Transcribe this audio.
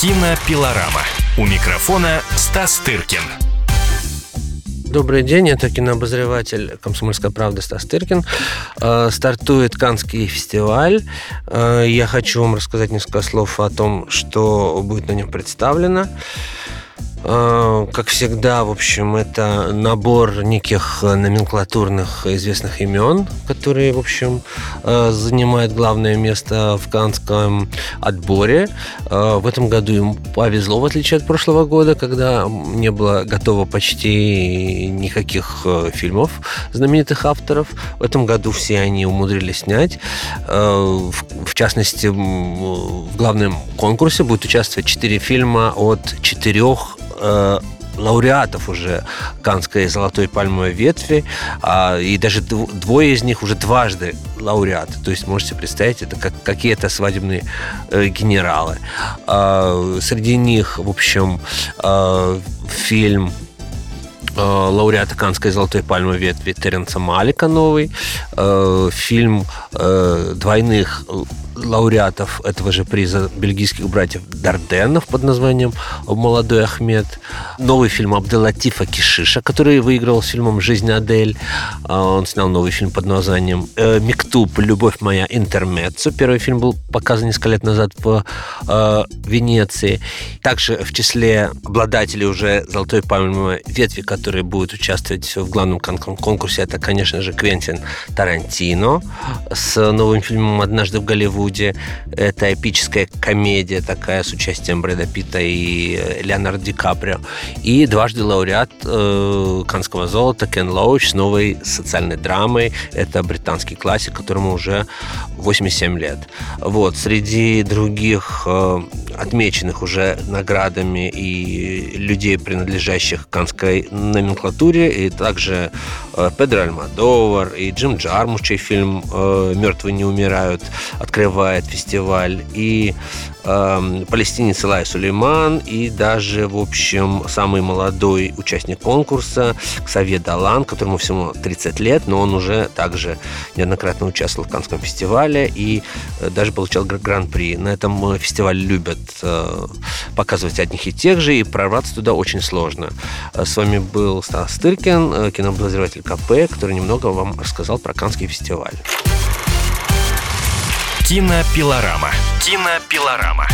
Кинопилорама. У микрофона Стас Тыркин. Добрый день, это кинообозреватель «Комсомольская правда» Стас Тыркин. Э, стартует Канский фестиваль. Э, я хочу вам рассказать несколько слов о том, что будет на нем представлено. Э, как всегда, в общем, это набор неких номенклатурных известных имен, которые, в общем, э, занимают главное место в канском отборе. Э, в этом году им повезло, в отличие от прошлого года, когда не было готово почти никаких фильмов знаменитых авторов. В этом году все они умудрились снять. В частности, в главном конкурсе будет участвовать четыре фильма от четырех э, лауреатов уже Канской золотой пальмовой ветви, а, и даже двое из них уже дважды лауреаты. То есть можете представить, это как какие-то свадебные э, генералы. А, среди них, в общем, а, фильм э, лауреата Канской золотой пальмы ветви Теренса Малика новый, э, фильм э, двойных лауреатов этого же приза бельгийских братьев Дарденов под названием «Молодой Ахмед», новый фильм Абделатифа Кишиша, который выиграл с фильмом «Жизнь Адель». А, он снял новый фильм под названием э, «Миктуб. Любовь моя. Интермеццо». Первый фильм был показан несколько лет назад в э, Венеции. Также в числе обладателей уже «Золотой пальмовой ветви», которые будут участвовать в главном конкурсе, это, конечно же, Квентин Тарантино с новым фильмом «Однажды в Голливуде», Голливуде. Это эпическая комедия такая с участием Брэда Питта и э, Леонардо Ди Каприо. И дважды лауреат э, Канского золота Кен Лоуч с новой социальной драмой. Это британский классик, которому уже 87 лет. Вот. Среди других э, отмеченных уже наградами и людей, принадлежащих канской номенклатуре, и также э, Педро Альмадовар, и Джим Джармуш, чей фильм э, «Мертвые не умирают» открывает фестиваль, и э, палестинец Илай Сулейман, и даже, в общем, самый молодой участник конкурса Ксавье Далан, которому всему 30 лет, но он уже также неоднократно участвовал в Канском фестивале и э, даже получал гран-при. На этом фестивале любят э, показывать одних и тех же, и прорваться туда очень сложно. Э, с вами был Стас Стыркин, кинообозреватель КП, который немного вам рассказал про Канский фестиваль. Кинопилорама. Кинопилорама.